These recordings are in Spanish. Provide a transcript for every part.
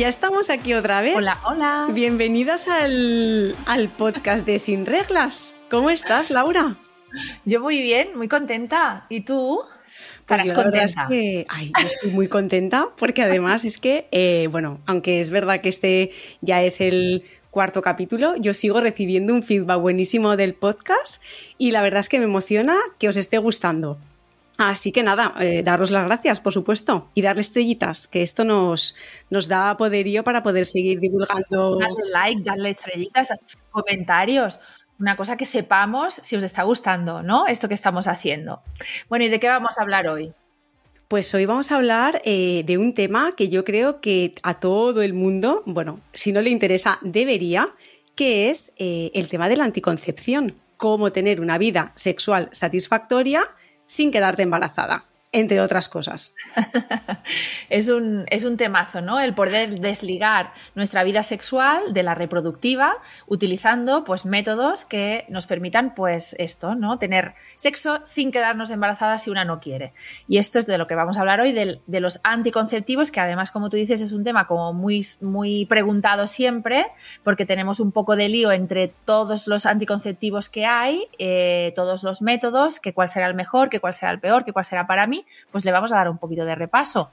Ya estamos aquí otra vez. Hola, hola. Bienvenidas al, al podcast de Sin Reglas. ¿Cómo estás, Laura? Yo muy bien, muy contenta. ¿Y tú? Pues Estarás verdad es contenta. que, ay, yo estoy muy contenta porque además es que, eh, bueno, aunque es verdad que este ya es el cuarto capítulo, yo sigo recibiendo un feedback buenísimo del podcast y la verdad es que me emociona que os esté gustando. Así que nada, eh, daros las gracias, por supuesto, y darle estrellitas, que esto nos, nos da poderío para poder seguir divulgando. Darle like, darle estrellitas, comentarios. Una cosa que sepamos si os está gustando, ¿no? Esto que estamos haciendo. Bueno, ¿y de qué vamos a hablar hoy? Pues hoy vamos a hablar eh, de un tema que yo creo que a todo el mundo, bueno, si no le interesa, debería, que es eh, el tema de la anticoncepción. Cómo tener una vida sexual satisfactoria sin quedarte embarazada, entre otras cosas. es, un, es un temazo, ¿no? El poder desligar nuestra vida sexual de la reproductiva utilizando pues métodos que nos permitan pues esto, ¿no? Tener sexo sin quedarnos embarazadas si una no quiere. Y esto es de lo que vamos a hablar hoy, de, de los anticonceptivos, que además, como tú dices, es un tema como muy, muy preguntado siempre, porque tenemos un poco de lío entre todos los anticonceptivos que hay, eh, todos los métodos, que cuál será el mejor, que cuál será el peor, que cuál será para mí, pues le vamos a dar un poquito de repaso.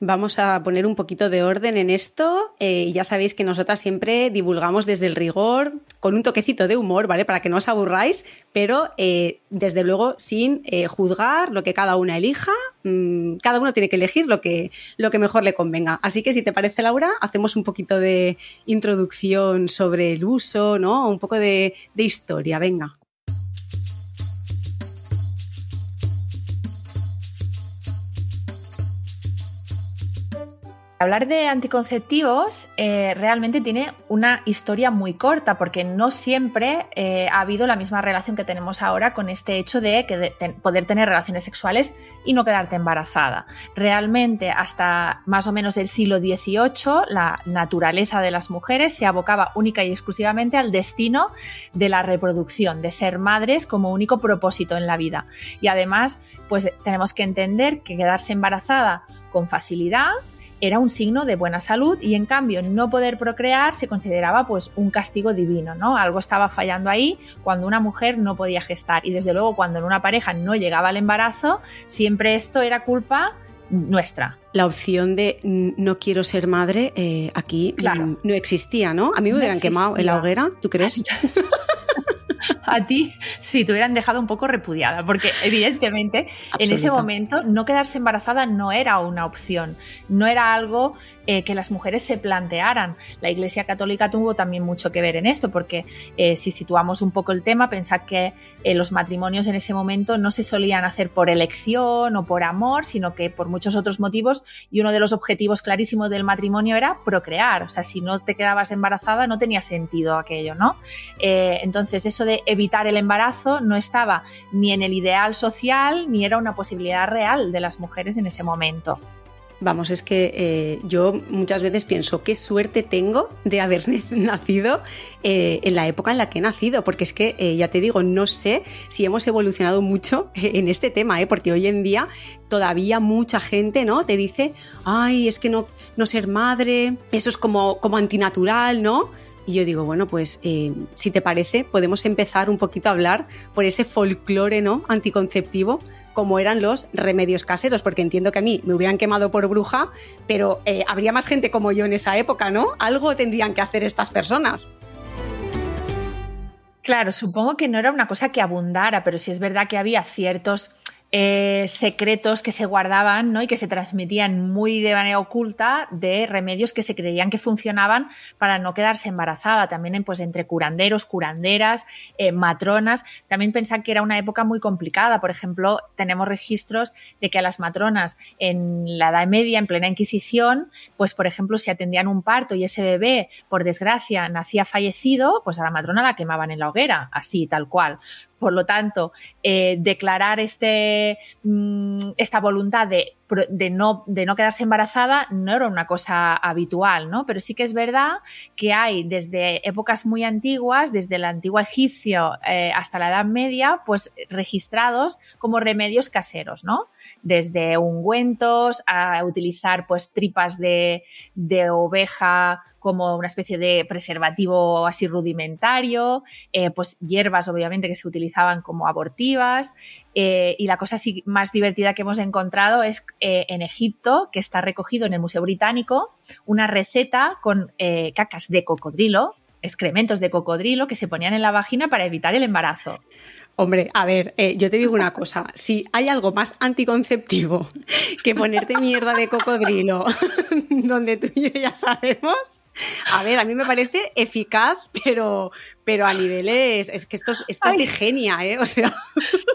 Vamos a poner un poquito de orden en esto. Eh, ya sabéis que nosotras siempre divulgamos desde el rigor, con un toquecito de humor, ¿vale? Para que no os aburráis, pero eh, desde luego sin eh, juzgar lo que cada una elija. Mmm, cada uno tiene que elegir lo que, lo que mejor le convenga. Así que si te parece, Laura, hacemos un poquito de introducción sobre el uso, ¿no? Un poco de historia, venga. Hablar de anticonceptivos eh, realmente tiene una historia muy corta porque no siempre eh, ha habido la misma relación que tenemos ahora con este hecho de, que poder tener relaciones sexuales y no quedarte embarazada. Realmente hasta más o menos el siglo XVIII la naturaleza de las mujeres se abocaba única y exclusivamente al destino de la reproducción, de ser madres como único propósito en la vida. Y además pues tenemos que entender que quedarse embarazada con facilidad era un signo de buena salud y en cambio no poder procrear se consideraba pues un castigo divino, ¿no? Algo estaba fallando ahí cuando una mujer no podía gestar y desde luego cuando en una pareja no llegaba el embarazo, siempre esto era culpa nuestra. La opción de no quiero ser madre eh, aquí claro. no existía, ¿no? A mí me hubieran quemado en la hoguera, ¿tú crees? a ti sí te hubieran dejado un poco repudiada, porque evidentemente en ese momento no quedarse embarazada no era una opción, no era algo eh, que las mujeres se plantearan. La Iglesia Católica tuvo también mucho que ver en esto, porque eh, si situamos un poco el tema, pensad que eh, los matrimonios en ese momento no se solían hacer por elección o por amor, sino que por muchos otros motivos, y uno de los objetivos clarísimos del matrimonio era procrear, o sea, si no te quedabas embarazada no tenía sentido aquello, ¿no? Entonces eso de evitar el embarazo no estaba ni en el ideal social ni era una posibilidad real de las mujeres en ese momento. Vamos, es que eh, yo muchas veces pienso qué suerte tengo de haber nacido eh, en la época en la que he nacido, porque es que eh, ya te digo, no sé si hemos evolucionado mucho en este tema, porque hoy en día todavía mucha gente ¿no? te dice, ay, es que no, no ser madre, eso es como, como antinatural, ¿no? Y yo digo, bueno, pues eh, si te parece, podemos empezar un poquito a hablar por ese folclore ¿no? anticonceptivo como eran los remedios caseros, porque entiendo que a mí me hubieran quemado por bruja, pero eh, habría más gente como yo en esa época, ¿no? Algo tendrían que hacer estas personas. Claro, supongo que no era una cosa que abundara, pero sí es verdad que había ciertos eh, secretos que se guardaban ¿no? y que se transmitían muy de manera oculta de remedios que se creían que funcionaban para no quedarse embarazada. También pues, entre curanderos, curanderas, eh, matronas. También pensan que era una época muy complicada. Por ejemplo, tenemos registros de que a las matronas en la Edad Media, en plena Inquisición, pues por ejemplo, si atendían un parto y ese bebé, por desgracia, nacía fallecido, pues a la matrona la quemaban en la hoguera, así, tal cual. Por lo tanto, eh, declarar este, mm, esta voluntad de, no, de, no, quedarse embarazada no era una cosa habitual, ¿no? Pero sí que es verdad que hay desde épocas muy antiguas, desde el antiguo egipcio eh, hasta la Edad Media, pues registrados como remedios caseros, ¿no? Desde ungüentos a utilizar pues tripas de, de oveja como una especie de preservativo así rudimentario, eh, pues hierbas obviamente que se utilizaban como abortivas eh, y la cosa más divertida que hemos encontrado es eh, en Egipto, que está recogido en el Museo Británico, una receta con cacas de cocodrilo, excrementos de cocodrilo que se ponían en la vagina para evitar el embarazo. Hombre, a ver, eh, yo te digo una cosa, si hay algo más anticonceptivo que ponerte mierda de cocodrilo, donde tú y yo ya sabemos, a ver, a mí me parece eficaz, pero, pero a niveles, es que esto es, esto es de genia, ¿eh? O sea...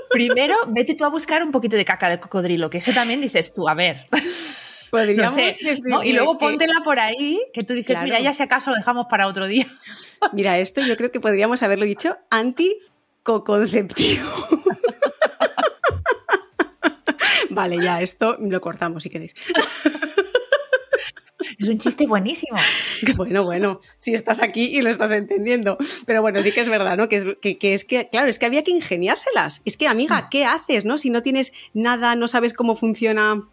Primero, vete tú a buscar un poquito de caca de cocodrilo, que eso también dices tú, a ver. Podríamos no y luego póntela por ahí, que tú dices, mira, ya si acaso lo dejamos para otro día. Mira, esto yo creo que podríamos haberlo dicho anti conceptivo vale, ya, esto lo cortamos si queréis. Es un chiste buenísimo. Bueno, bueno, si estás aquí y lo estás entendiendo. Pero bueno, sí que es verdad, ¿no? Que es que, es que, claro, es que había que ingeniárselas. Es que, amiga, ¿qué haces, no? Si no tienes nada, no sabes cómo funciona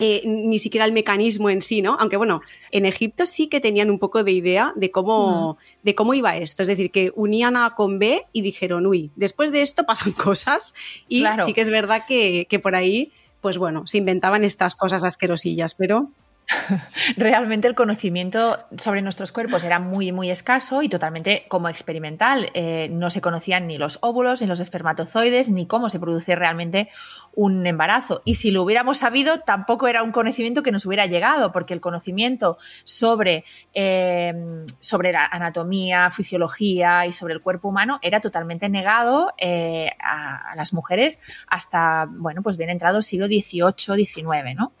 eh, ni siquiera el mecanismo en sí, ¿no? Aunque bueno, en Egipto sí que tenían un poco de idea de cómo, de cómo iba esto. Es decir, que unían A con B y dijeron, uy, después de esto pasan cosas. Y sí que es verdad que, que por ahí, pues bueno, se inventaban estas cosas asquerosillas, pero realmente el conocimiento sobre nuestros cuerpos era muy, muy escaso y totalmente como experimental. Eh, no se conocían ni los óvulos, ni los espermatozoides, ni cómo se produce realmente un embarazo. Y si lo hubiéramos sabido, tampoco era un conocimiento que nos hubiera llegado, porque el conocimiento sobre, eh, sobre la anatomía, fisiología y sobre el cuerpo humano era totalmente negado eh, a, las mujeres hasta, bueno, pues bien entrado el siglo XVIII, XIX, ¿no?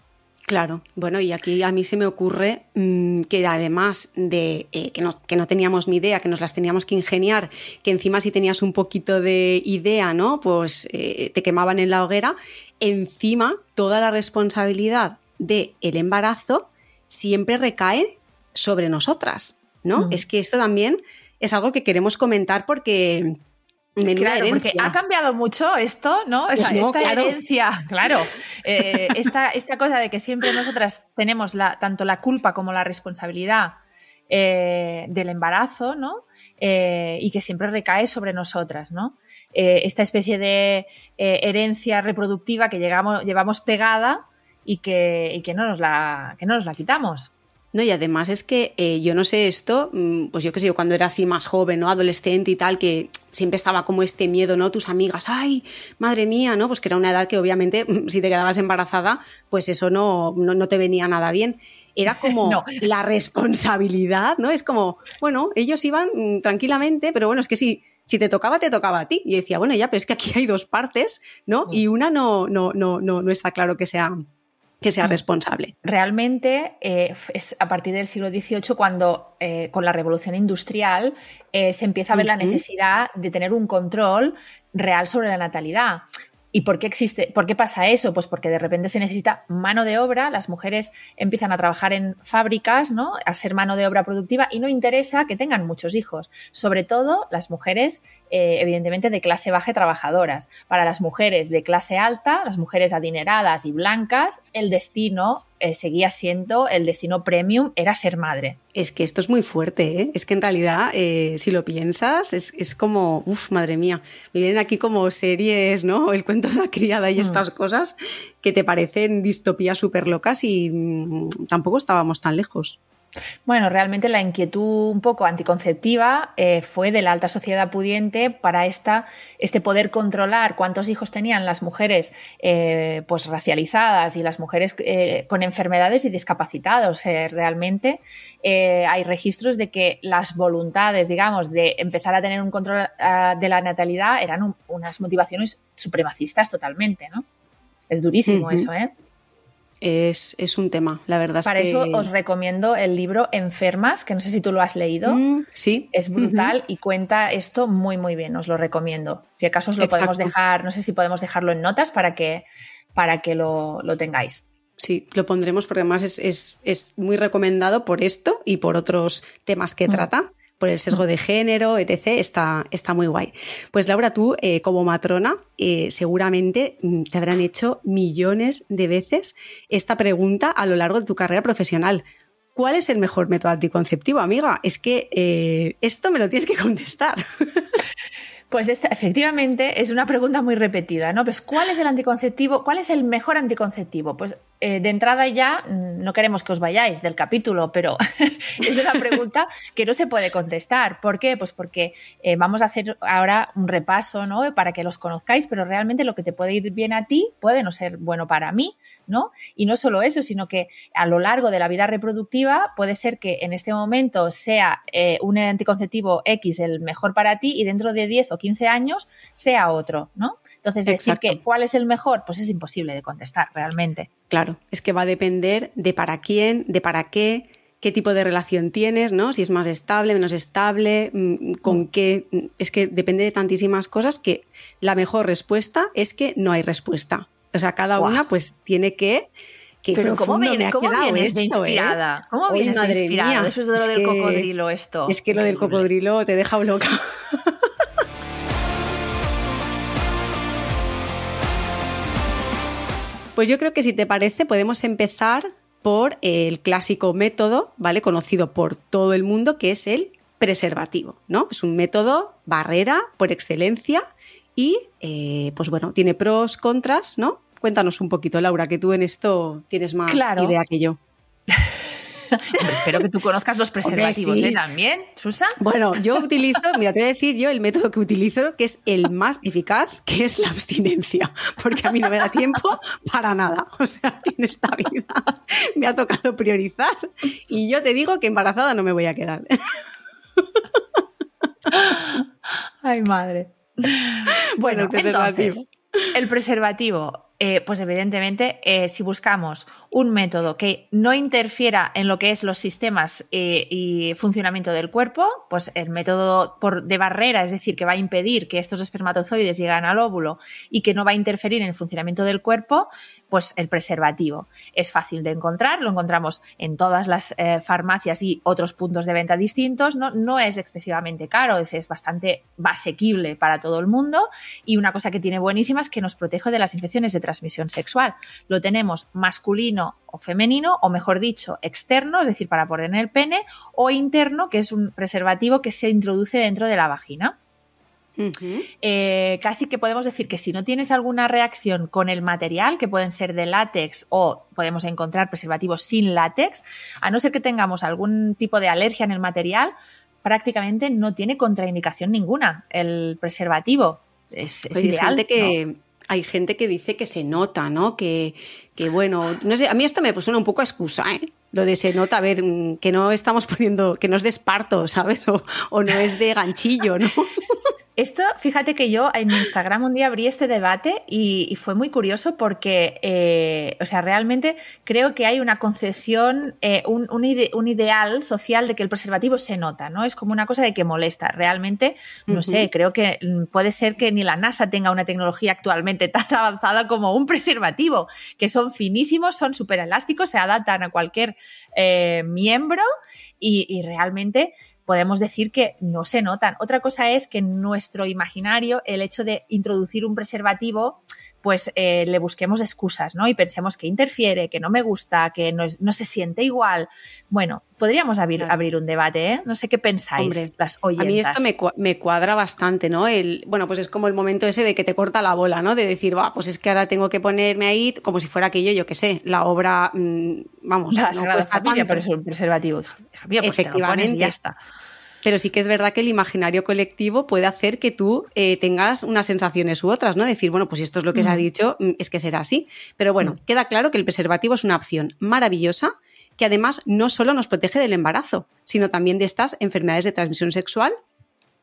Claro, bueno, y aquí a mí se me ocurre mm, que además de eh, que, no, que, no, teníamos ni idea, que nos las teníamos que ingeniar, que encima si tenías un poquito de idea, ¿no? Pues eh, te quemaban en la hoguera, encima toda la responsabilidad del el embarazo siempre recae sobre nosotras, ¿no? Mm. Es que esto también es algo que queremos comentar porque claro, porque ha cambiado mucho esto, ¿no? Pues esta herencia, claro, eh, esta, cosa de que siempre nosotras tenemos la, tanto la culpa como la responsabilidad eh, del embarazo, ¿no? Eh, y que siempre recae sobre nosotras, ¿no? esta especie de herencia reproductiva que llegamos, llevamos pegada y que, y que, no nos la, que no nos la quitamos. No, y además es que eh, yo no sé esto, mm, pues yo qué sé, yo cuando era así más joven, ¿no? Adolescente y tal, que siempre estaba como este miedo, ¿no? Tus amigas, ay, madre mía, ¿no? Pues que era una edad que obviamente si te quedabas embarazada, pues eso no, no, te venía nada bien. Era como la responsabilidad, ¿no? Es como, bueno, ellos iban mm, tranquilamente, pero bueno, es que sí, si te tocaba, te tocaba a ti. Y decía, bueno, ya, pero es que aquí hay dos partes, ¿no? Y una no, no, no, no, no está claro que sea que sea mm. responsable. Realmente eh, es a partir del siglo XVIII cuando eh, con la revolución industrial eh, se empieza a ver la necesidad de tener un control real sobre la natalidad. ¿Y por qué existe? ¿Por qué pasa eso? Pues porque de repente se necesita mano de obra, las mujeres empiezan a trabajar en fábricas, ¿no? A ser mano de obra productiva y no interesa que tengan muchos hijos. Sobre todo las mujeres, eh, evidentemente, de clase baja y trabajadoras. Para las mujeres de clase alta, las mujeres adineradas y blancas, el destino eh, seguía siendo el destino premium, era ser madre. Es que esto es muy fuerte, ¿eh? es que en realidad, si lo piensas, es, como, uff, madre mía, me vienen aquí como series, ¿no? El cuento de la criada y mm. estas cosas que te parecen distopías súper locas y mm, tampoco estábamos tan lejos. Bueno, realmente la inquietud un poco anticonceptiva eh, fue de la alta sociedad pudiente para esta, este poder controlar cuántos hijos tenían las mujeres eh, pues racializadas y las mujeres eh, con enfermedades y discapacitados. realmente hay registros de que las voluntades, digamos, de empezar a tener un control ah, de la natalidad eran unas motivaciones supremacistas totalmente, ¿no? Es durísimo eso, ¿eh? Es, un tema, la verdad. Para eso os recomiendo el libro Enfermas, que no sé si tú lo has leído. Mm, sí. Es brutal y cuenta esto muy, muy bien, os lo recomiendo. Si acaso os lo podemos dejar, no sé si podemos dejarlo en notas para que, para que lo, tengáis. Sí, lo pondremos porque además es, muy recomendado por esto y por otros temas que mm. trata por el sesgo de género, etc., está, está muy guay. Pues Laura, tú eh, como matrona eh, seguramente mm, te habrán hecho millones de veces esta pregunta a lo largo de tu carrera profesional. ¿Cuál es el mejor método anticonceptivo, amiga? Es que eh, esto me lo tienes que contestar. Pues efectivamente es una pregunta muy repetida, ¿no? Pues ¿cuál es el anticonceptivo? ¿Cuál es el mejor anticonceptivo? Pues eh, de entrada ya mm, no queremos que os vayáis del capítulo, pero es una pregunta que no se puede contestar. ¿Por qué? Pues porque eh, vamos a hacer ahora un repaso, ¿no? Para que los conozcáis, pero realmente lo que te puede ir bien a ti puede no ser bueno para mí, ¿no? Y no solo eso, sino que a lo largo de la vida reproductiva puede ser que en este momento sea eh, un anticonceptivo X el mejor para ti y dentro de 10 o 15 años sea otro, ¿no? Entonces, decir que cuál es el mejor, pues es imposible de contestar realmente. Claro, es que va a depender de para quién, de para qué, qué tipo de relación tienes, ¿no? Si es más estable, menos estable, mm, con mm. qué. Mm, es que depende de tantísimas cosas que la mejor respuesta es que no hay respuesta. O sea, cada una pues tiene que. Pero ¿cómo, viene, ¿cómo vienes de ¿eh? inspirada? ¿Cómo vienes de inspirada? Eso es de lo del cocodrilo esto. Es que lo del cocodrilo te deja loca. Pues yo creo que si te parece podemos empezar por el clásico método, ¿vale? Conocido por todo el mundo, que es el preservativo, ¿no? Es un método barrera por excelencia y, eh, pues bueno, tiene pros, contras, ¿no? Cuéntanos un poquito, Laura, que tú en esto tienes más idea que yo. espero que tú conozcas los preservativos ¿eh? también, Susa. Bueno, yo utilizo, mira, te voy a decir yo el método que utilizo, que es el más eficaz, que es la abstinencia, porque a mí no me da tiempo para nada. O sea, en esta vida me ha tocado priorizar y yo te digo que embarazada no me voy a quedar. Ay, madre. Bueno, el preservativo. el preservativo eh, pues evidentemente, eh, si buscamos un método que no interfiera en lo que es los sistemas eh, y funcionamiento del cuerpo, pues el método de barrera, es decir, que va a impedir que estos espermatozoides lleguen al óvulo y que no va a interferir en el funcionamiento del cuerpo, pues el preservativo. Es fácil de encontrar, lo encontramos en todas las farmacias y otros puntos de venta distintos, no, no es excesivamente caro, es, es bastante asequible para todo el mundo y una cosa que tiene buenísima es que nos protege de las infecciones de transmisión sexual. Lo tenemos masculino o femenino, o mejor dicho, externo, es decir, para poner en el pene, o interno, que es un preservativo que se introduce dentro de la vagina. Eh, casi que podemos decir que si no tienes alguna reacción con el material, que pueden ser de látex o podemos encontrar preservativos sin látex, a no ser que tengamos algún tipo de alergia en el material, prácticamente no tiene contraindicación ninguna el preservativo. Es, ideal. que, hay gente que dice que se nota, ¿no? Que, que bueno, no sé, a mí esto me suena un poco a excusa, ¿eh? Lo de se nota, a ver, mm, que no estamos poniendo, que no es de esparto, ¿sabes? O, o no es de ganchillo, ¿no? Esto, fíjate que yo en Instagram un día abrí este debate y, fue muy curioso porque, eh, o sea, realmente creo que hay una concepción, eh, un, ideal social de que el preservativo se nota, ¿no? Es como una cosa de que molesta. Realmente, no sé, creo que puede ser que ni la NASA tenga una tecnología actualmente tan avanzada como un preservativo, que son finísimos, son súper elásticos, se adaptan a cualquier eh, miembro y, y realmente podemos decir que no se notan. Otra cosa es que en nuestro imaginario el hecho de introducir un preservativo pues eh, le busquemos excusas, ¿no? Y pensemos que interfiere, que no me gusta, que no, no se siente igual. Bueno, podríamos abrir, abrir un debate, ¿eh? No sé qué pensáis las oyentas. A mí esto me, me, cuadra bastante, ¿no? El, bueno, pues es como el momento ese de que te corta la bola, ¿no? De decir, va, pues es que ahora tengo que ponerme ahí como si fuera aquello, yo qué sé, la obra, mmm, vamos, la no cuesta familia, pero es un preservativo. Hija pues Efectivamente. ya está. Pero sí que es verdad que el imaginario colectivo puede hacer que tú eh, tengas unas sensaciones u otras, ¿no? Decir, bueno, pues si esto es lo que se ha mm. dicho, mm, es que será así. Pero bueno, mm. queda claro que el preservativo es una opción maravillosa que además no solo nos protege del embarazo, sino también de estas enfermedades de transmisión sexual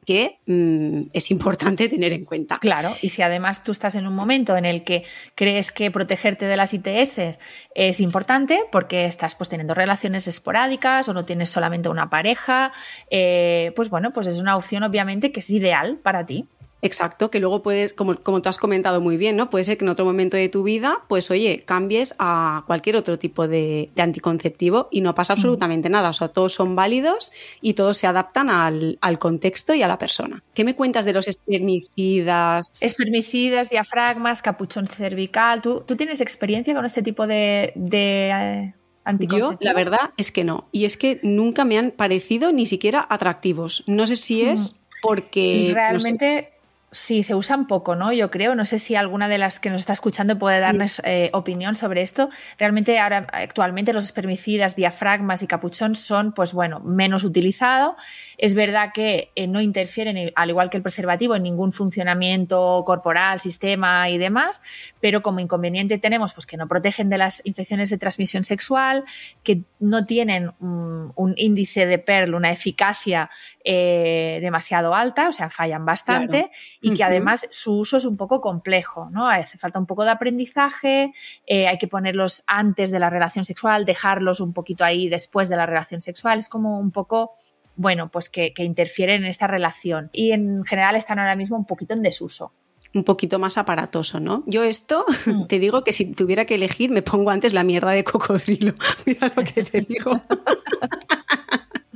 que mm, es importante tener en cuenta. Claro, y si además tú estás en un momento en el que crees que protegerte de las ITS es importante porque estás pues teniendo relaciones esporádicas o no tienes solamente una pareja, eh, pues bueno, pues es una opción obviamente que es ideal para ti. Exacto, que luego puedes, como, como te has comentado muy bien, ¿no? Puede ser que en otro momento de tu vida, pues oye, cambies a cualquier otro tipo de, anticonceptivo y no pasa absolutamente nada. O sea, todos son válidos y todos se adaptan al, contexto y a la persona. ¿Qué me cuentas de los espermicidas? Espermicidas, diafragmas, capuchón cervical. ¿Tú, tú tienes experiencia con este tipo de, de eh, Yo, la verdad es que no. Y es que nunca me han parecido ni siquiera atractivos. No sé si es porque... Realmente... Sí, se usan poco, ¿no? Yo creo. No sé si alguna de las que nos está escuchando puede darnos eh, opinión sobre esto. Realmente ahora actualmente los espermicidas, diafragmas y capuchón son, pues bueno, menos utilizados. Es verdad que eh, no interfieren, al igual que el preservativo, en ningún funcionamiento corporal, sistema y demás, pero como inconveniente tenemos pues que no protegen de las infecciones de transmisión sexual, que no tienen un índice de PERL, una eficacia eh, demasiado alta, o sea, fallan bastante y que además su uso es un poco complejo, ¿no? Hace falta un poco de aprendizaje, eh, hay que ponerlos antes de la relación sexual, dejarlos un poquito ahí después de la relación sexual, es como un poco bueno, pues que, interfieren en esta relación y en general están ahora mismo un poquito en desuso un poquito más aparatoso, ¿no? Yo esto, mm. te digo que si tuviera que elegir, me pongo antes la mierda de cocodrilo. Mira lo que te digo.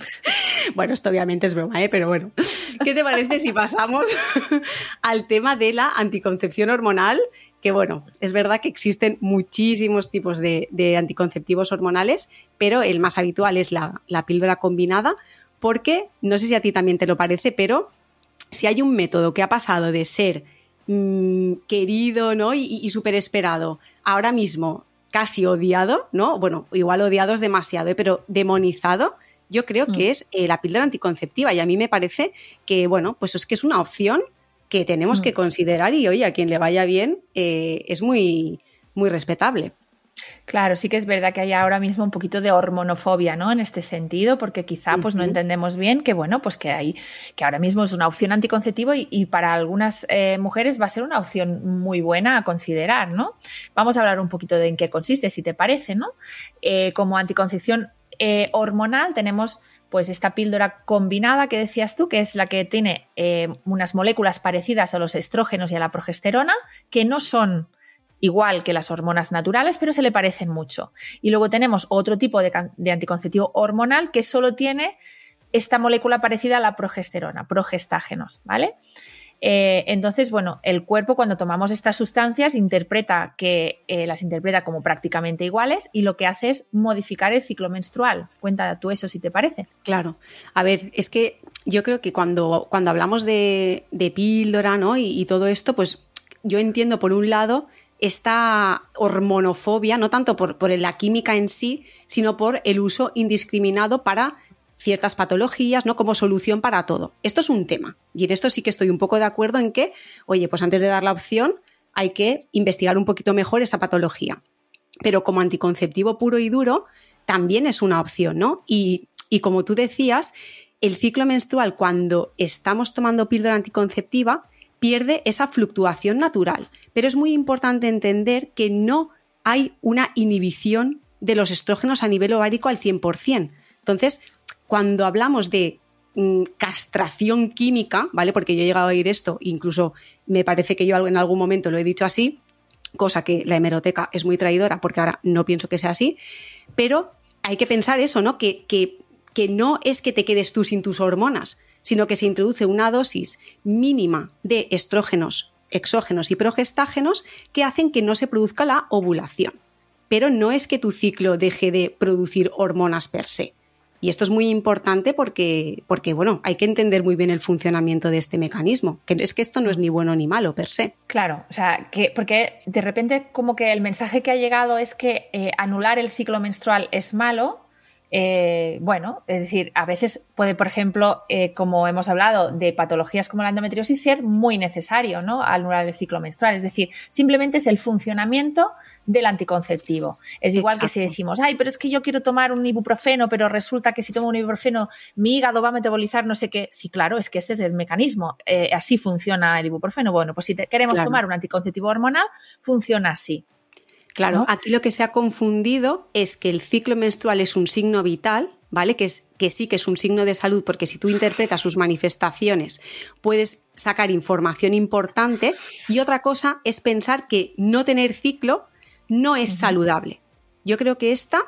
Bueno, esto obviamente es broma, ¿eh? pero bueno. ¿Qué te parece si pasamos al tema de la anticoncepción hormonal? Que bueno, es verdad que existen muchísimos tipos de, anticonceptivos hormonales, pero el más habitual es la, píldora combinada, porque no sé si a ti también te lo parece, pero si hay un método que ha pasado de ser mm, querido ¿no? y, y súper esperado, ahora mismo casi odiado, ¿no? Bueno, igual odiado es demasiado, ¿eh? pero demonizado, yo creo que mm. es eh, la píldora anticonceptiva y a mí me parece que, bueno, pues es que es una opción que tenemos mm. que considerar y, oye, a quien le vaya bien eh, es muy, muy respetable. Claro, sí que es verdad que hay ahora mismo un poquito de hormonofobia, ¿no? En este sentido, porque quizá pues no entendemos bien que, bueno, pues que hay, que ahora mismo es una opción anticonceptiva y, para algunas eh, mujeres va a ser una opción muy buena a considerar, ¿no? Vamos a hablar un poquito de en qué consiste, si te parece, ¿no? como anticoncepción eh, hormonal tenemos pues esta píldora combinada que decías tú, que es la que tiene eh, unas moléculas parecidas a los estrógenos y a la progesterona, que no son igual que las hormonas naturales, pero se le parecen mucho. Y luego tenemos otro tipo de, de anticonceptivo hormonal que solo tiene esta molécula parecida a la progesterona, progestágenos, ¿vale? Eh, entonces, bueno, el cuerpo cuando tomamos estas sustancias interpreta que eh, las interpreta como prácticamente iguales y lo que hace es modificar el ciclo menstrual. Cuenta tú eso si te parece. Claro. A ver, es que yo creo que cuando, cuando hablamos de, píldora ¿no? y, todo esto, pues yo entiendo por un lado esta hormonofobia, no tanto por, por la química en sí, sino por el uso indiscriminado para ciertas patologías, ¿no? Como solución para todo. Esto es un tema. Y en esto sí que estoy un poco de acuerdo en que, oye, pues antes de dar la opción, hay que investigar un poquito mejor esa patología. Pero como anticonceptivo puro y duro, también es una opción, ¿no? Y, y como tú decías, el ciclo menstrual, cuando estamos tomando píldora anticonceptiva, pierde esa fluctuación natural. Pero es muy importante entender que no hay una inhibición de los estrógenos a nivel ovárico al 100%. Entonces, cuando hablamos de mm, castración química, ¿vale? Porque yo he llegado a oír esto, incluso me parece que yo en algún momento lo he dicho así, cosa que la hemeroteca es muy traidora, porque ahora no pienso que sea así, pero hay que pensar eso, ¿no? Que, que, que no es que te quedes tú sin tus hormonas, sino que se introduce una dosis mínima de estrógenos exógenos y progestágenos que hacen que no se produzca la ovulación. Pero no es que tu ciclo deje de producir hormonas per se. Y esto es muy importante porque, porque, bueno, hay que entender muy bien el funcionamiento de este mecanismo, que es que esto no es ni bueno ni malo per se. Claro, o sea, que, porque de repente como que el mensaje que ha llegado es que eh, anular el ciclo menstrual es malo, eh, bueno, es decir, a veces puede, por ejemplo, eh, como hemos hablado, de patologías como la endometriosis, ser muy necesario, ¿no? Anular el ciclo menstrual. Es decir, simplemente es el funcionamiento del anticonceptivo. Es igual que si decimos, ay, pero es que yo quiero tomar un ibuprofeno, pero resulta que si tomo un ibuprofeno mi hígado va a metabolizar no sé qué. Sí, claro, es que este es el mecanismo. Eh, así funciona el ibuprofeno. Bueno, pues si queremos tomar un anticonceptivo hormonal, funciona así. Claro, aquí lo que se ha confundido es que el ciclo menstrual es un signo vital, ¿vale? Que, es, que sí que es un signo de salud, porque si tú interpretas sus manifestaciones, puedes sacar información importante. Y otra cosa es pensar que no tener ciclo no es saludable. Yo creo que esta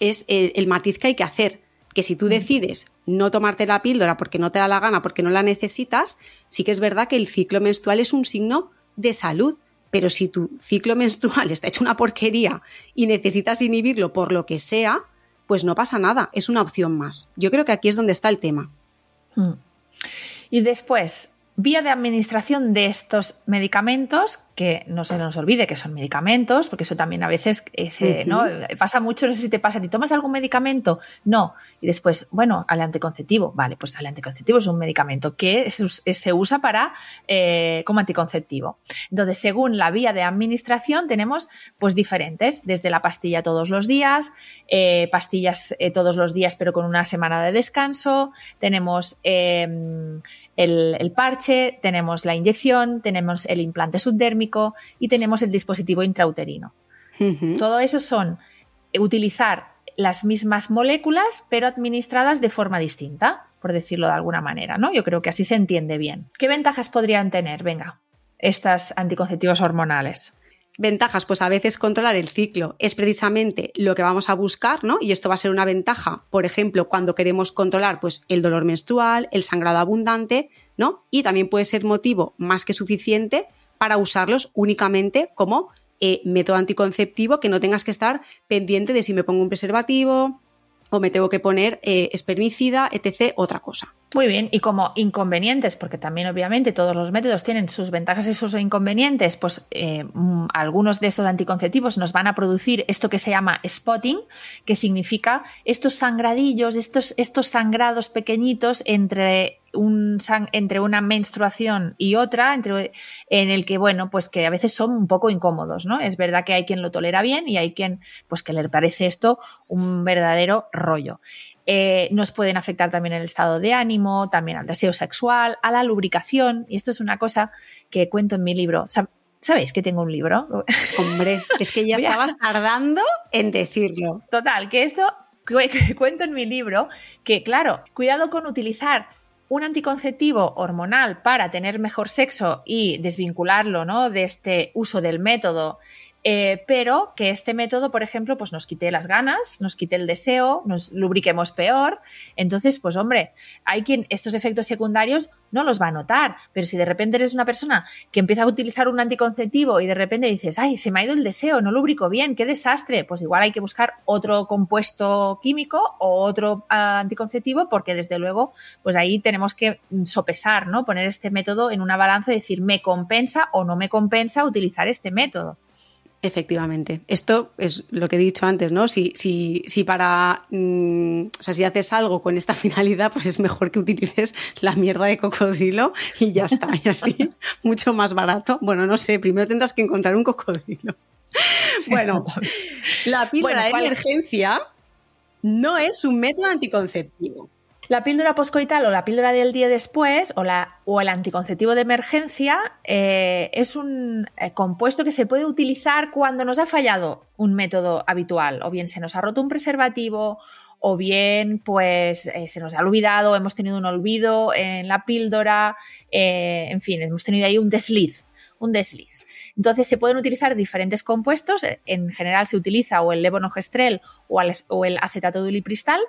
es el, matiz que hay que hacer. Que si tú decides no tomarte la píldora porque no te da la gana, porque no la necesitas, sí que es verdad que el ciclo menstrual es un signo de salud pero si tu ciclo menstrual está hecho una porquería y necesitas inhibirlo por lo que sea, pues no pasa nada, es una opción más. Yo creo que aquí es donde está el tema. Hmm. Y después, vía de administración de estos medicamentos, que no se nos olvide que son medicamentos, porque eso también a veces eh, ¿no? pasa mucho, no sé si te pasa, ¿te tomas algún medicamento? No. Y después, bueno, al anticonceptivo, vale, pues al anticonceptivo es un medicamento que se usa para eh, como anticonceptivo. Entonces, según la vía de administración, tenemos pues diferentes, desde la pastilla todos los días, eh, pastillas todos los días pero con una semana de descanso, tenemos em, el, parche, tenemos la inyección, tenemos el implante subdérmico y tenemos el dispositivo intrauterino. Todo eso son utilizar las mismas moléculas, pero administradas de forma distinta, por decirlo de alguna manera, ¿no? Yo creo que así se entiende bien. ¿Qué ventajas podrían tener, venga, estas anticonceptivos hormonales? Ventajas, pues a veces controlar el ciclo es precisamente lo que vamos a buscar, ¿no? Y esto va a ser una ventaja, por ejemplo, cuando queremos controlar pues el dolor menstrual, el sangrado abundante, ¿no? Y también puede ser motivo más que suficiente para usarlos únicamente como eh, método anticonceptivo, que no tengas que estar pendiente de si me pongo un preservativo o me tengo que poner eh, espermicida, etc., otra cosa. Muy bien, y como inconvenientes, porque también obviamente todos los métodos tienen sus ventajas y sus inconvenientes, pues eh, mm, algunos de estos anticonceptivos nos van a producir esto que se llama spotting, que significa estos sangradillos, estos, estos sangrados pequeñitos entre un entre una menstruación y otra, entre, en el que, bueno, pues que a veces son un poco incómodos, ¿no? Es verdad que hay quien lo tolera bien y hay quien, pues que le parece esto un verdadero rollo. Eh, nos pueden afectar también el estado de ánimo, también al deseo sexual, a la lubricación. Y esto es una cosa que cuento en mi libro. ¿Sabéis que tengo un libro? Hombre, es que ya estabas tardando en decirlo. Total, que esto cuento en mi libro que, claro, cuidado con utilizar un anticonceptivo hormonal para tener mejor sexo y desvincularlo ¿no? de este uso del método eh, pero que este método, por ejemplo, pues nos quite las ganas, nos quite el deseo, nos lubriquemos peor. Entonces, pues hombre, hay quien estos efectos secundarios no los va a notar, pero si de repente eres una persona que empieza a utilizar un anticonceptivo y de repente dices, ay, se me ha ido el deseo, no lubrico bien, qué desastre, pues igual hay que buscar otro compuesto químico o otro ah, anticonceptivo porque desde luego, pues ahí tenemos que sopesar, ¿no? Poner este método en una balanza y decir, ¿me compensa o no me compensa utilizar este método? Efectivamente. Esto es lo que he dicho antes, ¿no? Si, si, si para. Mm, o sea, si haces algo con esta finalidad, pues es mejor que utilices la mierda de cocodrilo y ya está. Y así, mucho más barato. Bueno, no sé, primero tendrás que encontrar un cocodrilo. bueno, la píldora de emergencia no es un método anticonceptivo. La píldora poscoital o la píldora del día después o, la, o el anticonceptivo de emergencia eh, es un eh, compuesto que se puede utilizar cuando nos ha fallado un método habitual, o bien se nos ha roto un preservativo, o bien pues eh, se nos ha olvidado, hemos tenido un olvido en la píldora, en fin, hemos tenido ahí un desliz un desliz. Entonces se pueden utilizar diferentes compuestos, en general se utiliza o el levonorgestrel o el acetato de ulipristal,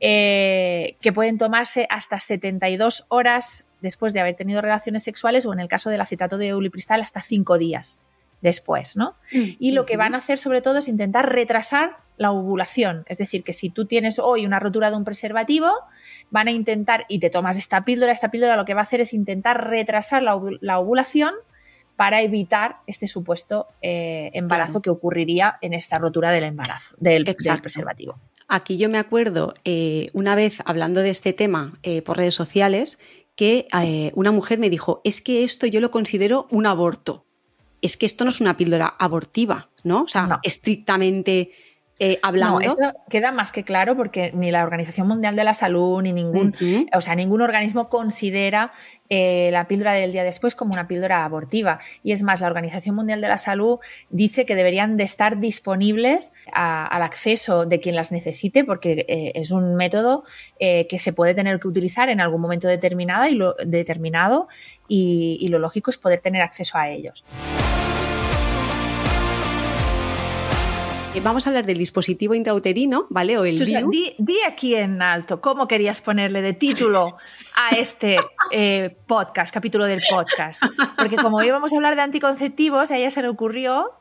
eh, que pueden tomarse hasta 72 horas después de haber tenido relaciones sexuales o en el caso del acetato de ulipristal hasta 5 días después, ¿no? Mm, y lo que van a hacer sobre todo es intentar retrasar la ovulación, es decir, que si tú tienes hoy una rotura de un preservativo, van a intentar, y te tomas esta píldora, esta píldora lo que va a hacer es intentar retrasar la, ovulación para evitar este supuesto eh, embarazo que ocurriría en esta rotura del embarazo, del, preservativo. Aquí yo me acuerdo eh, una vez hablando de este tema eh, por redes sociales que una mujer me dijo, es que esto yo lo considero un aborto es que esto no es una píldora abortiva, ¿no? O sea, estrictamente eh, hablando. No, eso queda más que claro porque ni la Organización Mundial de la Salud ni ningún, o sea, ningún organismo considera eh, la píldora del día después como una píldora abortiva. Y es más, la Organización Mundial de la Salud dice que deberían de estar disponibles al acceso de quien las necesite porque eh, es un método que se puede tener que utilizar en algún momento determinado y lo, determinado y lo lógico es poder tener acceso a ellos. Vamos a hablar del dispositivo intrauterino, ¿vale? O el di, aquí en alto cómo querías ponerle de título a este eh, podcast, capítulo del podcast. Porque como íbamos a hablar de anticonceptivos, a ella se le ocurrió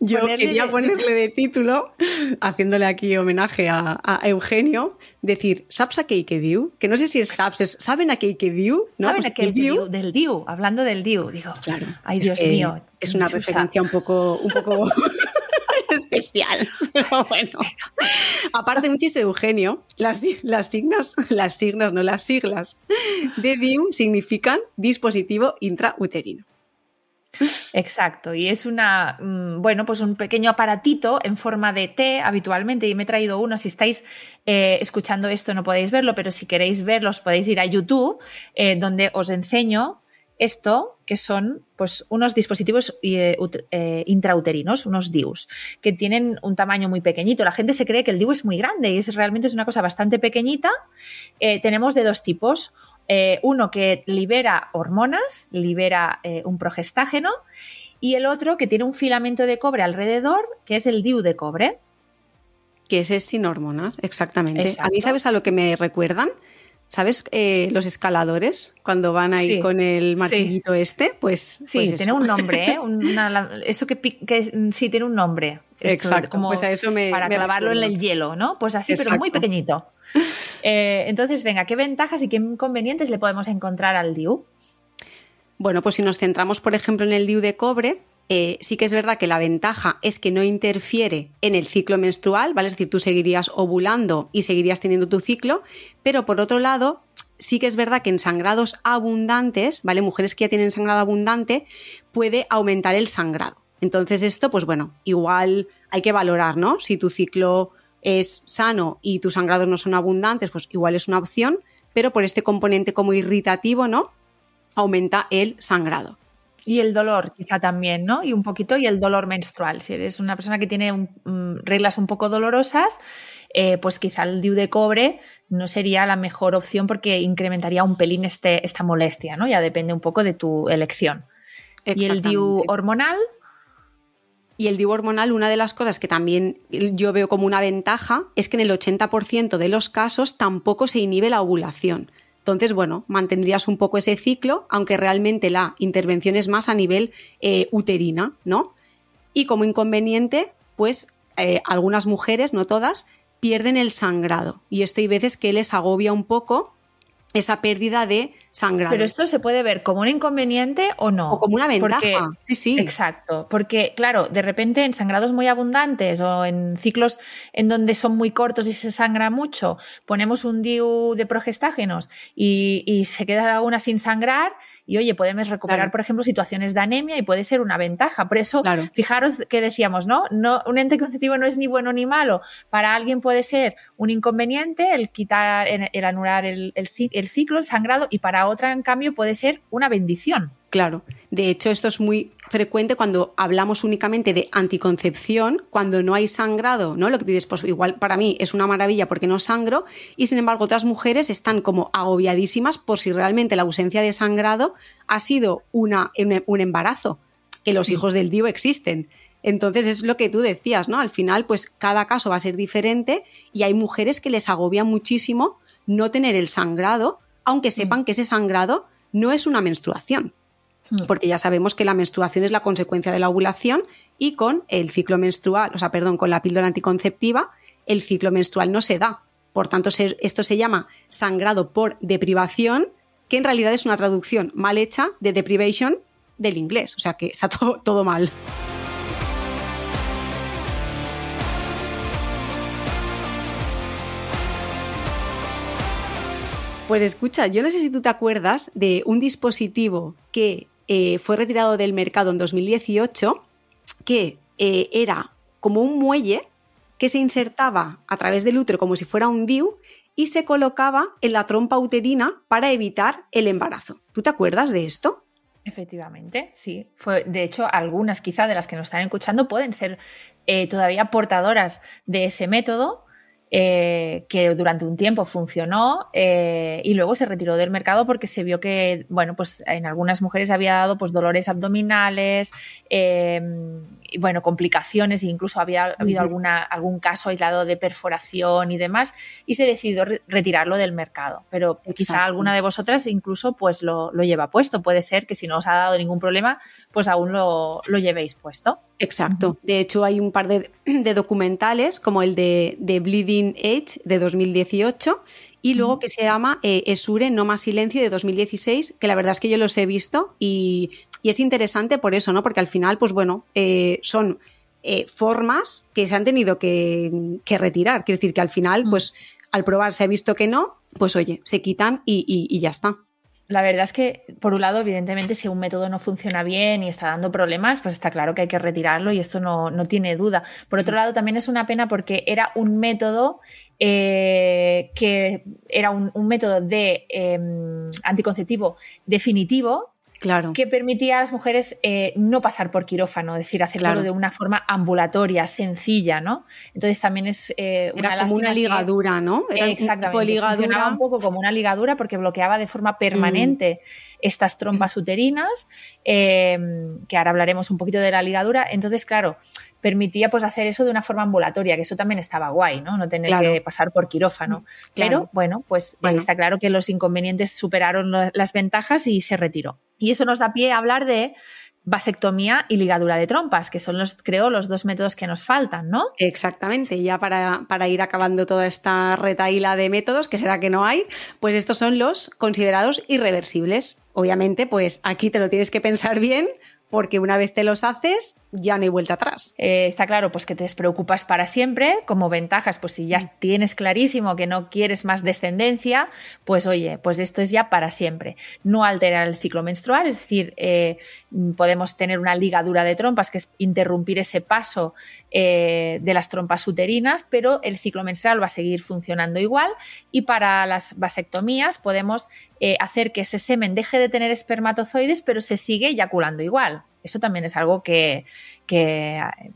yo quería ponerle de título, haciéndole aquí homenaje a, Eugenio, decir ¿Sabes a Keike Diu? Que no sé si es Saps, ¿saben a Keike Diu? ¿No? ¿Saben pues a Keike Diu? Del Diu, hablando del Diu. Digo, claro, ay Dios mío. Es una referencia un poco, un poco especial. Pero bueno, aparte un chiste de Eugenio, las, las signas, las signas, no las siglas de DIU significan dispositivo intrauterino. Exacto, y es una, mm, bueno, pues un pequeño aparatito en forma de T habitualmente, y me he traído uno, si estáis eh, escuchando esto no podéis verlo, pero si queréis verlo podéis ir a YouTube, eh, donde os enseño esto, que son pues, unos dispositivos eh, eh, intrauterinos, unos DIUs, que tienen un tamaño muy pequeñito. La gente se cree que el DIU es muy grande y es, realmente es una cosa bastante pequeñita. Eh, tenemos de dos tipos. uno que libera hormonas, libera un progestágeno, y el otro que tiene un filamento de cobre alrededor, que es el DIU de cobre. Que ese es sin hormonas, exactamente. ¿A mí sabes a lo que me recuerdan? ¿Sabes eh, los escaladores cuando van ahí con el martillito este? Pues sí, pues tiene un nombre, ¿eh? eso que, sí tiene un nombre. Exacto, como pues a eso me para clavarlo en el hielo, ¿no? Pues así, pero muy pequeñito. Eh, entonces, venga, ¿qué ventajas y qué inconvenientes le podemos encontrar al DIU? Bueno, pues si nos centramos, por ejemplo, en el DIU de cobre, eh, sí que es verdad que la ventaja es que no interfiere en el ciclo menstrual, ¿vale? Es decir, tú seguirías ovulando y seguirías teniendo tu ciclo, pero por otro lado, sí que es verdad que en sangrados abundantes, ¿vale? Mujeres que ya tienen sangrado abundante, puede aumentar el sangrado. Entonces esto, pues bueno, igual hay que valorar, ¿no? Si tu ciclo es sano y tus sangrados no son abundantes, pues igual es una opción, pero por este componente como irritativo, ¿no? Aumenta el sangrado. Y el dolor, quizá también, ¿no? Y un poquito, y el dolor menstrual. Si eres una persona que tiene mm, reglas un poco dolorosas, eh, pues quizá el DIU de cobre no sería la mejor opción porque incrementaría un pelín este, esta molestia, ¿no? Ya depende un poco de tu elección. Y el DIU hormonal. Y el DIU hormonal, una de las cosas que también yo veo como una ventaja es que en el 80% de los casos tampoco se inhibe la ovulación. Entonces, bueno, mantendrías un poco ese ciclo, aunque realmente la intervención es más a nivel eh, uterina, ¿no? Y como inconveniente, pues eh, algunas mujeres, no todas, pierden el sangrado. Y esto hay veces que les agobia un poco esa pérdida de sangrado. Pero esto se puede ver como un inconveniente o no. O como una ventaja. sí, sí. Exacto. Porque, claro, de repente en sangrados muy abundantes o en ciclos en donde son muy cortos y se sangra mucho, ponemos un DIU de progestágenos y, y se queda una sin sangrar y oye, podemos recuperar, por ejemplo, situaciones de anemia y puede ser una ventaja. Por eso, fijaros que decíamos, ¿no? no un ente conceptivo no es ni bueno ni malo. Para alguien puede ser un inconveniente el quitar, el anular el, el, ciclo, el sangrado, y para otra, en cambio, puede ser una bendición. Claro, de hecho esto es muy frecuente cuando hablamos únicamente de anticoncepción, cuando no hay sangrado, ¿no? Lo que dices, pues igual para mí es una maravilla porque no sangro y sin embargo otras mujeres están como agobiadísimas por si realmente la ausencia de sangrado ha sido una, un embarazo, que los hijos del DIO existen. Entonces es lo que tú decías, ¿no? Al final, pues cada caso va a ser diferente y hay mujeres que les agobia muchísimo no tener el sangrado, aunque sepan que ese sangrado no es una menstruación. Hmm. porque ya sabemos que la menstruación es la consecuencia de la ovulación y con el ciclo menstrual, o sea, perdón, con la píldora anticonceptiva, el ciclo menstrual no se da. Por tanto, esto se llama sangrado por deprivación, que en realidad es una traducción mal hecha de deprivation del inglés, o sea que está todo mal. Pues escucha, yo no sé si tú te acuerdas de un dispositivo que eh, fue retirado del mercado en 2018, que eh, era como un muelle que se insertaba a través del útero como si fuera un DIU y se colocaba en la trompa uterina para evitar el embarazo. ¿Tú te acuerdas de esto? Efectivamente, sí. Fue, de hecho, algunas quizá de las que nos están escuchando pueden ser eh, todavía portadoras de ese método eh, que durante un tiempo funcionó eh, y luego se retiró del mercado porque se vio que, bueno, pues en algunas mujeres había dado pues dolores abdominales, eh, bueno, complicaciones e incluso había habido alguna, algún caso aislado de perforación y demás y se decidió retirarlo del mercado. Pero quizá alguna de vosotras incluso pues lo, lleva puesto. Puede ser que si no os ha dado ningún problema, pues aún lo, lo llevéis puesto. Exacto. De hecho, hay un par de, documentales, como el de, Bleeding Edge de 2018 y luego que se llama eh, Esure, No Más Silencio de 2016, que la verdad es que yo los he visto y, es interesante por eso, ¿no? Porque al final, pues bueno, eh, son eh, formas que se han tenido que, retirar. Quiere decir que al final, mm. pues al probar se ha visto que no, pues oye, se quitan y ya está la verdad es que, por un lado, evidentemente, si un método no funciona bien y está dando problemas, pues está claro que hay que retirarlo y esto no, tiene duda. Por otro lado, también es una pena porque era un método eh, que era un, método de em, anticonceptivo definitivo Claro. que permitía a las mujeres eh, no pasar por quirófano, es decir, hacerlo de una forma ambulatoria, sencilla, ¿no? Entonces también es eh, una Era como una ligadura, ¿no? Era exactamente. Un ligadura. Funcionaba un poco como una ligadura porque bloqueaba de forma permanente mm. estas trompas uterinas, em, que ahora hablaremos un poquito de la ligadura. Entonces, claro, permitía pues hacer eso de una forma ambulatoria, que eso también estaba guay, ¿no? No tener que pasar por quirófano. Pero bueno, pues está claro que los inconvenientes superaron las ventajas y se retiró. Y eso nos da pie a hablar de vasectomía y ligadura de trompas, que son los, creo, los dos métodos que nos faltan, ¿no? Exactamente, ya para, para, ir acabando toda esta retaíla de métodos, que será que no hay, pues estos son los considerados irreversibles. Obviamente, pues aquí te lo tienes que pensar bien, porque una vez te los haces, ya no hay vuelta atrás. Eh, está claro, pues que te despreocupas para siempre. Como ventajas, pues si ya mm. tienes clarísimo que no quieres más descendencia, pues oye, pues esto es ya para siempre. No alterar el ciclo menstrual, es decir, eh, podemos tener una ligadura de trompas, que es interrumpir ese paso eh, de las trompas uterinas, pero el ciclo menstrual va a seguir funcionando igual. Y para las vasectomías podemos hacer que ese semen deje de tener espermatozoides, pero se sigue eyaculando igual. Eso también es algo que,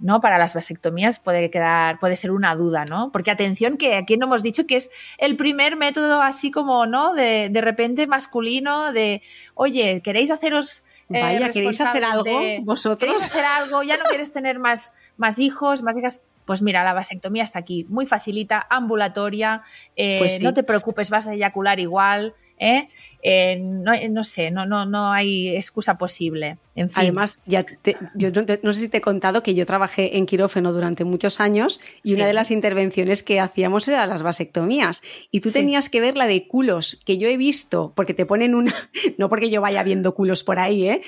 ¿no? para las vasectomías puede quedar, puede ser una duda, ¿no? Porque atención, que aquí no hemos dicho que es el primer método así como, ¿no? De, repente masculino, de oye, ¿queréis haceros eh, Vaya, ¿queréis hacer algo vosotros? ¿Queréis hacer algo? ¿Ya no quieres tener más, más hijos, más hijas? Pues mira, la vasectomía está aquí, muy facilita, ambulatoria, eh, pues no te preocupes, vas a eyacular igual, ¿eh? Eh, no, sé, no, no, no hay excusa posible. En fin. Además, ya yo no, sé si te he contado que yo trabajé en quirófano durante muchos años y una de las intervenciones que hacíamos era las vasectomías. Y tú tenías que ver la de culos que yo he visto, porque te ponen una, no porque yo vaya viendo culos por ahí, ¿eh?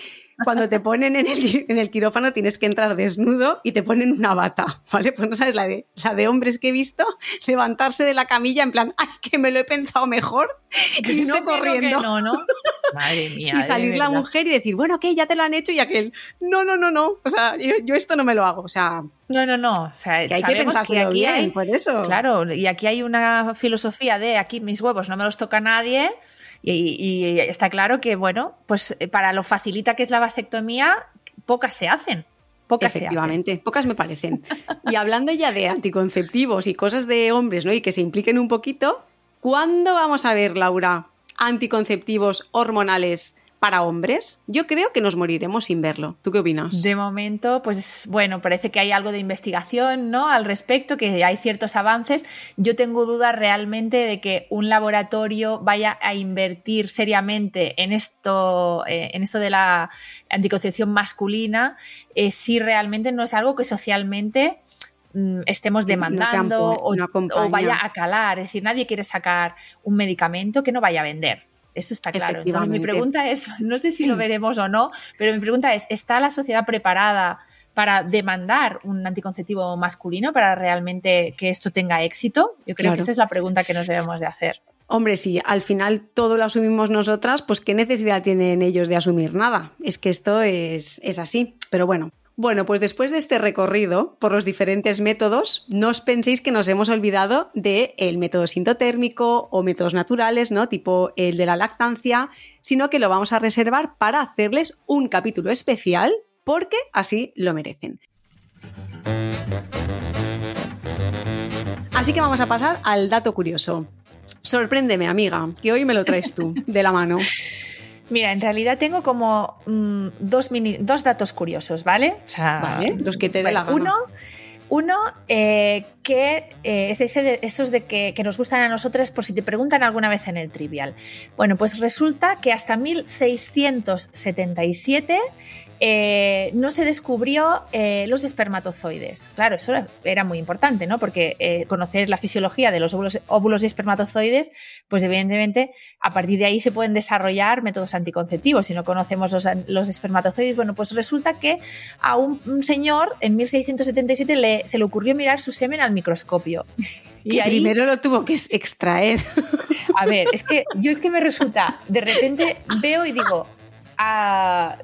Cuando te ponen en el, en el, quirófano tienes que entrar desnudo y te ponen una bata, ¿vale? Pues no sabes la de, la de hombres que he visto levantarse de la camilla en plan, ay, que me lo he pensado mejor y no corriendo. no, ¿no? Madre mía. y salir la mujer y decir, bueno, ¿qué? Ya te lo han hecho y aquel, no, no, no, no, o sea, yo, esto no me lo hago, o sea... No, no, no. O sea, que hay que pensárselo bien, por eso. Claro, y aquí hay una filosofía de aquí mis huevos no me los toca nadie Y, está claro que, bueno, pues eh, para lo facilita que es la vasectomía, pocas se hacen. Pocas Efectivamente, pocas me parecen. Y hablando ya de anticonceptivos y cosas de hombres, ¿no? Y que se impliquen un poquito, ¿cuándo vamos a ver, Laura, anticonceptivos hormonales para hombres, yo creo que nos moriremos sin verlo. ¿Tú qué opinas? De momento, pues bueno, parece que hay algo de investigación ¿no? al respecto, que hay ciertos avances. Yo tengo dudas realmente de que un laboratorio vaya a invertir seriamente en esto, eh, en esto de la anticoncepción masculina, eh, si realmente no es algo que socialmente mm, estemos demandando o, o, vaya a calar. Es decir, nadie quiere sacar un medicamento que no vaya a vender. Esto está claro. Entonces, mi pregunta es, no sé si lo veremos o no, pero mi pregunta es, ¿está la sociedad preparada para demandar un anticonceptivo masculino para realmente que esto tenga éxito? Yo creo que esa es la pregunta que nos debemos de hacer. Hombre, si al final todo lo asumimos nosotras, pues ¿qué necesidad tienen ellos de asumir nada? Es que esto es, es así. Pero bueno, bueno, pues después de este recorrido por los diferentes métodos, no os penséis que nos hemos olvidado del método sintotérmico o métodos naturales, ¿no? Tipo el de la lactancia, sino que lo vamos a reservar para hacerles un capítulo especial porque así lo merecen. Así que vamos a pasar al dato curioso. Sorpréndeme, amiga, que hoy me lo traes tú de la mano. Mira, en realidad tengo como mm, dos, dos datos curiosos, ¿vale? vale, los que te dé la gana. Uno, uno eh, que eh, es ese esos de que, que, nos gustan a nosotras por si te preguntan alguna vez en el trivial. Bueno, pues resulta que hasta 1677 eh, no se descubrió eh, los espermatozoides. Claro, eso era muy importante, ¿no? Porque eh, conocer la fisiología de los óvulos, y espermatozoides, pues evidentemente a partir de ahí se pueden desarrollar métodos anticonceptivos. Si no conocemos los, espermatozoides, bueno, pues resulta que a un, señor en 1677 se le ocurrió mirar su semen al microscopio. Y, primero lo tuvo que extraer. A ver, es que yo es que me resulta, de repente veo y digo, ah,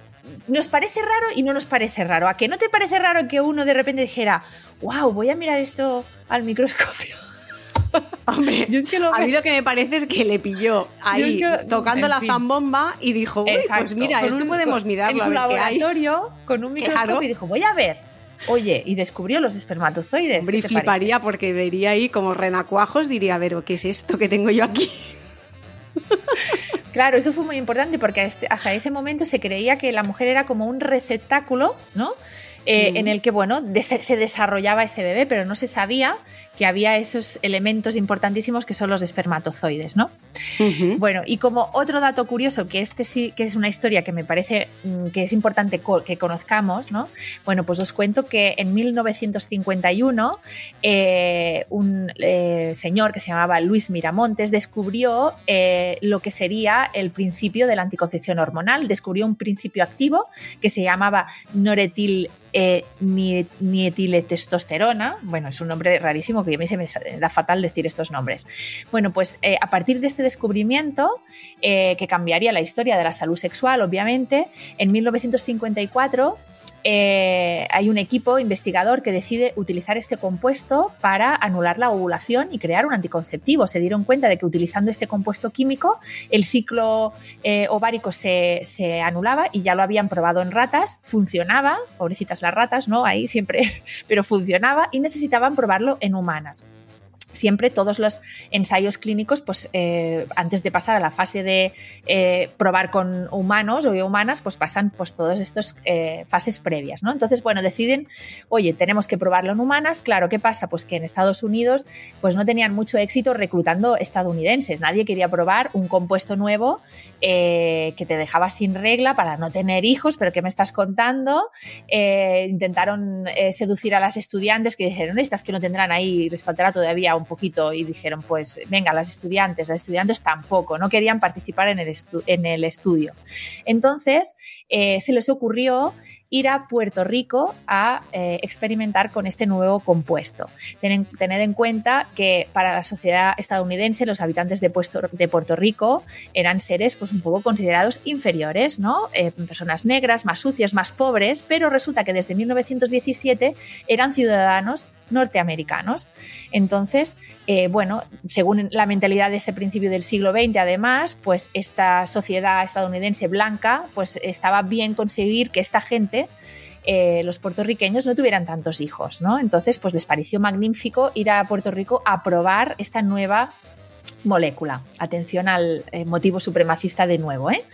nos parece raro y no nos parece raro. ¿A que no te parece raro que uno de repente dijera, wow, voy a mirar esto al microscopio? Hombre, yo es que lo a mí lo que me parece es que le pilló ahí tocando la zambomba y dijo, pues mira, esto podemos mirarlo. En su laboratorio con un microscopio y dijo, voy a ver. Oye, y descubrió los espermatozoides. Hombre, fliparía porque vería ahí como renacuajos, diría, a ver, ¿qué es esto que tengo yo aquí? Claro, eso fue muy importante porque este, hasta ese momento se creía que la mujer era como un receptáculo, ¿no? Eh, en el que, bueno, se desarrollaba ese bebé, pero no se sabía que había esos elementos importantísimos que son los espermatozoides, ¿no? Bueno, y como otro dato curioso, que este sí que es una historia que me parece mm, que es importante que conozcamos, ¿no? Bueno, pues os cuento que en 1951 eh, un eh, señor que se llamaba Luis Miramontes descubrió lo que sería el principio de la anticoncepción hormonal, descubrió un principio activo que se llamaba noretil eh, testosterona. Bueno, es un nombre rarísimo que a mí se me da fatal decir estos nombres. Bueno, pues eh, a partir de este descubrimiento, eh, que cambiaría la historia de la salud sexual, obviamente, en 1954 eh, hay un equipo investigador que decide utilizar este compuesto para anular la ovulación y crear un anticonceptivo. Se dieron cuenta de que utilizando este compuesto químico el ciclo eh, ovárico se, se, anulaba y ya lo habían probado en ratas, funcionaba, pobrecitas las ratas, ¿no? Ahí siempre, pero funcionaba y necesitaban probarlo en humanas siempre todos los ensayos clínicos, pues eh, antes de pasar a la fase de eh, probar con humanos o humanas, pues pasan pues todas estas eh, fases previas, ¿no? Entonces, bueno, deciden, oye, tenemos que probarlo en humanas. Claro, ¿qué pasa? Pues que en Estados Unidos, pues no tenían mucho éxito reclutando estadounidenses. Nadie quería probar un compuesto nuevo que te dejaba sin regla para no tener hijos, pero ¿qué me estás contando? intentaron seducir a las estudiantes que dijeron, estas que no tendrán ahí, les faltará todavía un poquito y dijeron, pues venga, las estudiantes, las estudiantes tampoco, no querían participar en el, estudio. Entonces, eh, se les ocurrió ir a Puerto Rico a eh, experimentar con este nuevo compuesto. Tened, en cuenta que para la sociedad estadounidense los habitantes de, de, Puerto Rico eran seres pues un poco considerados inferiores, ¿no? Eh, personas negras, más sucias, más pobres, pero resulta que desde 1917 eran ciudadanos norteamericanos. Entonces, eh, bueno, según la mentalidad de ese principio del siglo XX, además, pues esta sociedad estadounidense blanca, pues estaba bien conseguir que esta gente eh, los puertorriqueños no tuvieran tantos hijos, ¿no? Entonces, pues les pareció magnífico ir a Puerto Rico a probar esta nueva molécula. Atención al eh, motivo supremacista de nuevo, ¿eh?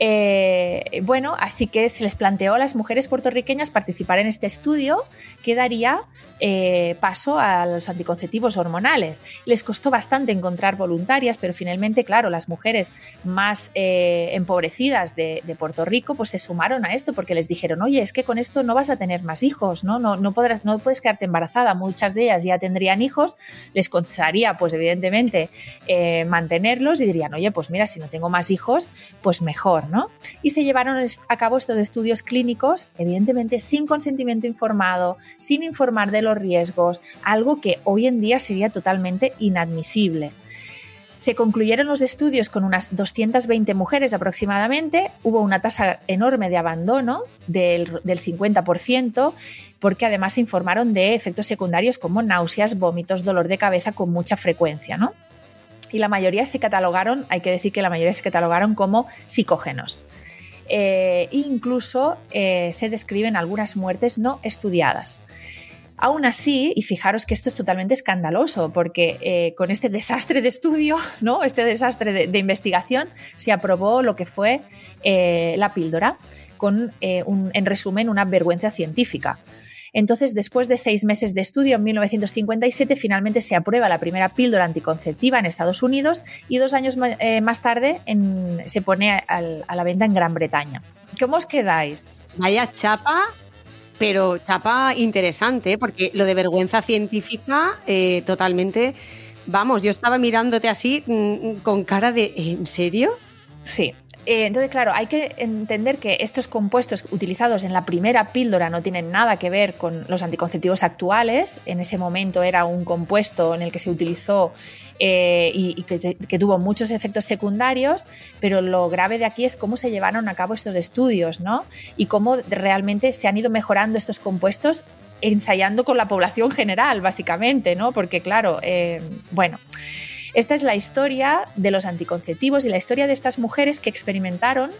Eh, bueno, así que se les planteó a las mujeres puertorriqueñas participar en este estudio que daría eh, paso a los anticonceptivos hormonales. Les costó bastante encontrar voluntarias, pero finalmente, claro, las mujeres más eh, empobrecidas de, Puerto Rico pues se sumaron a esto porque les dijeron, oye, es que con esto no vas a tener más hijos, ¿no? No, no, podrás, no puedes quedarte embarazada. Muchas de ellas ya tendrían hijos, les costaría, pues evidentemente, mantenerlos y dirían, oye, pues mira, si no tengo más hijos, pues mejor. Y se llevaron a cabo estos estudios clínicos, evidentemente sin consentimiento informado, sin informar de los riesgos, algo que hoy en día sería totalmente inadmisible. Se concluyeron los estudios con unas 220 mujeres aproximadamente, hubo una tasa enorme de abandono del, del 50%, porque además se informaron de efectos secundarios como náuseas, vómitos, dolor de cabeza con mucha frecuencia. ¿no? Y la mayoría se catalogaron, hay que decir que la mayoría se catalogaron como psicógenos. Eh, incluso eh, se describen algunas muertes no estudiadas. Aún así, y fijaros que esto es totalmente escandaloso, porque eh, con este desastre de estudio, ¿no? este desastre de, investigación, se aprobó lo que fue la píldora, con, en resumen, una vergüenza científica. Entonces, después de seis meses de estudio, en 1957 finalmente se aprueba la primera píldora anticonceptiva en Estados Unidos y dos años eh, más tarde se pone a, la venta en Gran Bretaña. ¿Cómo os quedáis? Vaya chapa pero chapa interesante, porque lo de vergüenza científica, eh, totalmente. Vamos, yo estaba mirándote así mm, con cara de ¿en serio? Sí, eh, entonces, claro, hay que entender que estos compuestos utilizados en la primera píldora no tienen nada que ver con los anticonceptivos actuales. En ese momento era un compuesto en el que se utilizó eh, y, que, tuvo muchos efectos secundarios, pero lo grave de aquí es cómo se llevaron a cabo estos estudios, ¿no? Y cómo realmente se han ido mejorando estos compuestos ensayando con la población general, básicamente, ¿no? Porque, claro, eh, bueno. Esta es la historia de los anticonceptivos y la historia de estas mujeres que experimentaron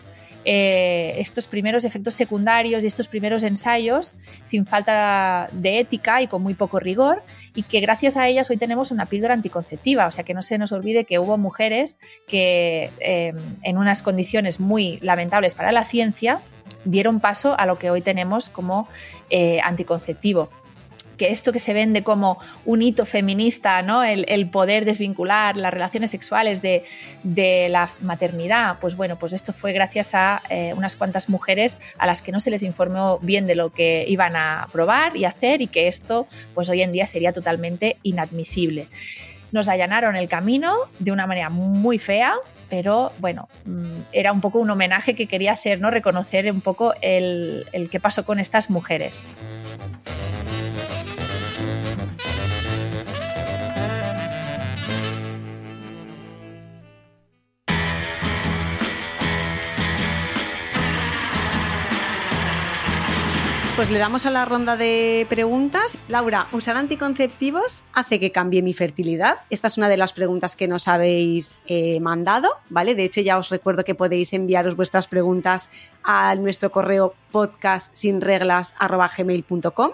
eh, estos primeros efectos secundarios y estos primeros ensayos sin falta de ética y con muy poco rigor y que gracias a ellas hoy tenemos una píldora anticonceptiva. O sea que no se nos olvide que hubo mujeres que eh, en unas condiciones muy lamentables para la ciencia dieron paso a lo que hoy tenemos como eh, anticonceptivo que esto que se vende como un hito feminista, ¿no? el, poder desvincular las relaciones sexuales de, la maternidad, pues bueno, pues esto fue gracias a eh, unas cuantas mujeres a las que no se les informó bien de lo que iban a probar y hacer y que esto pues hoy en día sería totalmente inadmisible. Nos allanaron el camino de una manera muy fea, pero bueno, mm, era un poco un homenaje que quería hacer, ¿no? Reconocer un poco el, el qué pasó con estas mujeres. Pues le damos a la ronda de preguntas. Laura, ¿usar anticonceptivos hace que cambie mi fertilidad? Esta es una de las preguntas que nos habéis eh, mandado, ¿vale? De hecho, ya os recuerdo que podéis enviaros vuestras preguntas a nuestro correo podcastsinreglas.gmail.com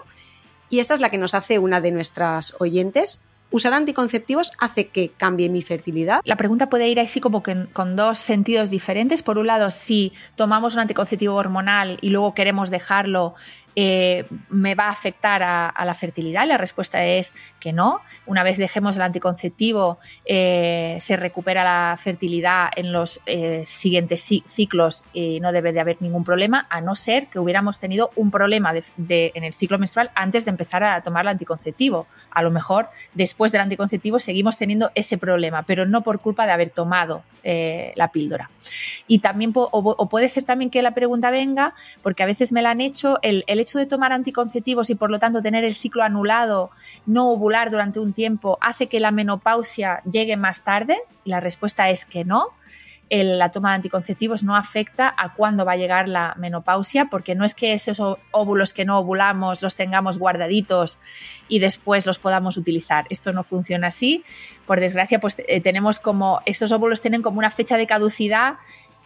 y esta es la que nos hace una de nuestras oyentes. ¿Usar anticonceptivos hace que cambie mi fertilidad? La pregunta puede ir así como que con dos sentidos diferentes. Por un lado, si tomamos un anticonceptivo hormonal y luego queremos dejarlo, eh, me va a afectar a, la fertilidad? La respuesta es que no. Una vez dejemos el anticonceptivo, eh, se recupera la fertilidad en los eh, siguientes ciclos y no debe de haber ningún problema, a no ser que hubiéramos tenido un problema en el ciclo menstrual antes de empezar a tomar el anticonceptivo. A lo mejor después del anticonceptivo seguimos teniendo ese problema, pero no por culpa de haber tomado la píldora. Y también, o, puede ser también que la pregunta venga, porque a veces me la han hecho, el, el hecho de tomar anticonceptivos y por lo tanto tener el ciclo anulado, no ovular durante un tiempo, hace que la menopausia llegue más tarde? la respuesta es que no. la toma de anticonceptivos no afecta a cuándo va a llegar la menopausia, porque no es que esos óvulos que no ovulamos los tengamos guardaditos y después los podamos utilizar. Esto no funciona así. Por desgracia, pues eh, tenemos como, estos óvulos tienen como una fecha de caducidad,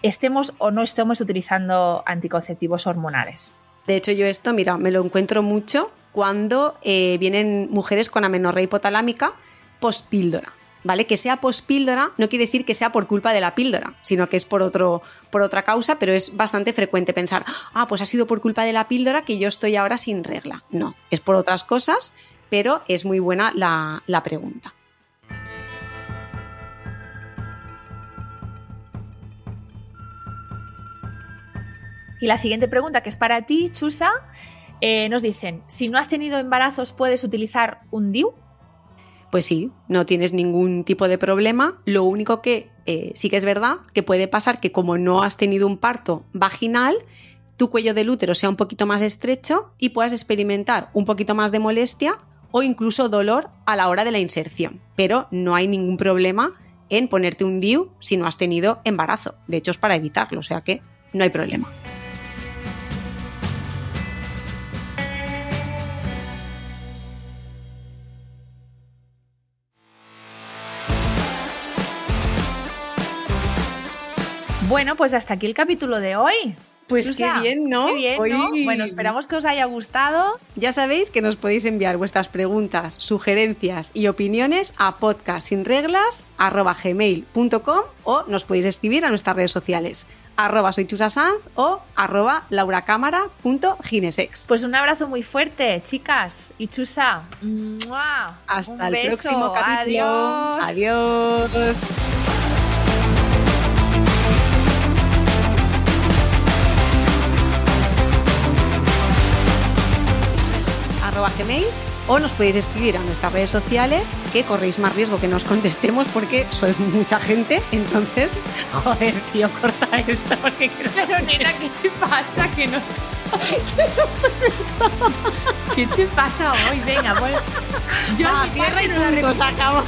estemos o no estemos utilizando anticonceptivos hormonales. De hecho, yo esto, mira, me lo encuentro mucho cuando eh, vienen mujeres con amenorrea hipotalámica pospíldora. ¿Vale? Que sea pospíldora no quiere decir que sea por culpa de la píldora, sino que es por, otro, por otra causa, pero es bastante frecuente pensar, ah, pues ha sido por culpa de la píldora que yo estoy ahora sin regla. No, es por otras cosas, pero es muy buena la, la pregunta. Y la siguiente pregunta, que es para ti, Chusa, eh, nos dicen, si no has tenido embarazos, ¿puedes utilizar un DIU? Pues sí, no tienes ningún tipo de problema. Lo único que eh, sí que es verdad que puede pasar que como no has tenido un parto vaginal, tu cuello del útero sea un poquito más estrecho y puedas experimentar un poquito más de molestia o incluso dolor a la hora de la inserción. Pero no hay ningún problema en ponerte un DIU si no has tenido embarazo. De hecho, es para evitarlo, o sea que no hay problema. Bueno, pues hasta aquí el capítulo de hoy. Pues qué bien, ¿no? Qué bien, ¿no? Bueno, esperamos que os haya gustado. Ya sabéis que nos podéis enviar vuestras preguntas, sugerencias y opiniones a podcastsinreglas.gmail.com o nos podéis escribir a nuestras redes sociales arroba soy o arroba lauracámara.ginesex. Pues un abrazo muy fuerte, chicas. Y Chusa, ¡mua! Hasta Un el beso. próximo capítulo. Adiós. Adiós. Arroba gmail o nos podéis escribir a nuestras redes sociales que corréis más riesgo que nos contestemos porque sois mucha gente entonces joder tío corta esto porque Pero nena, ¿qué te pasa? Que no... ¿Qué te pasa hoy? Venga, bueno. Yo Va, cierra y no la punto, se acabó